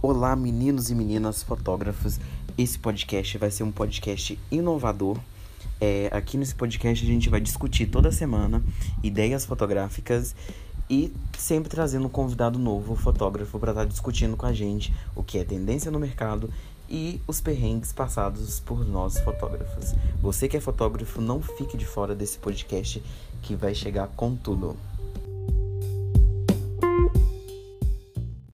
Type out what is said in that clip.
Olá, meninos e meninas fotógrafos. Esse podcast vai ser um podcast inovador. É, aqui nesse podcast a gente vai discutir toda semana ideias fotográficas e sempre trazendo um convidado novo, fotógrafo, para estar tá discutindo com a gente o que é tendência no mercado e os perrengues passados por nós fotógrafos. Você que é fotógrafo, não fique de fora desse podcast que vai chegar com tudo.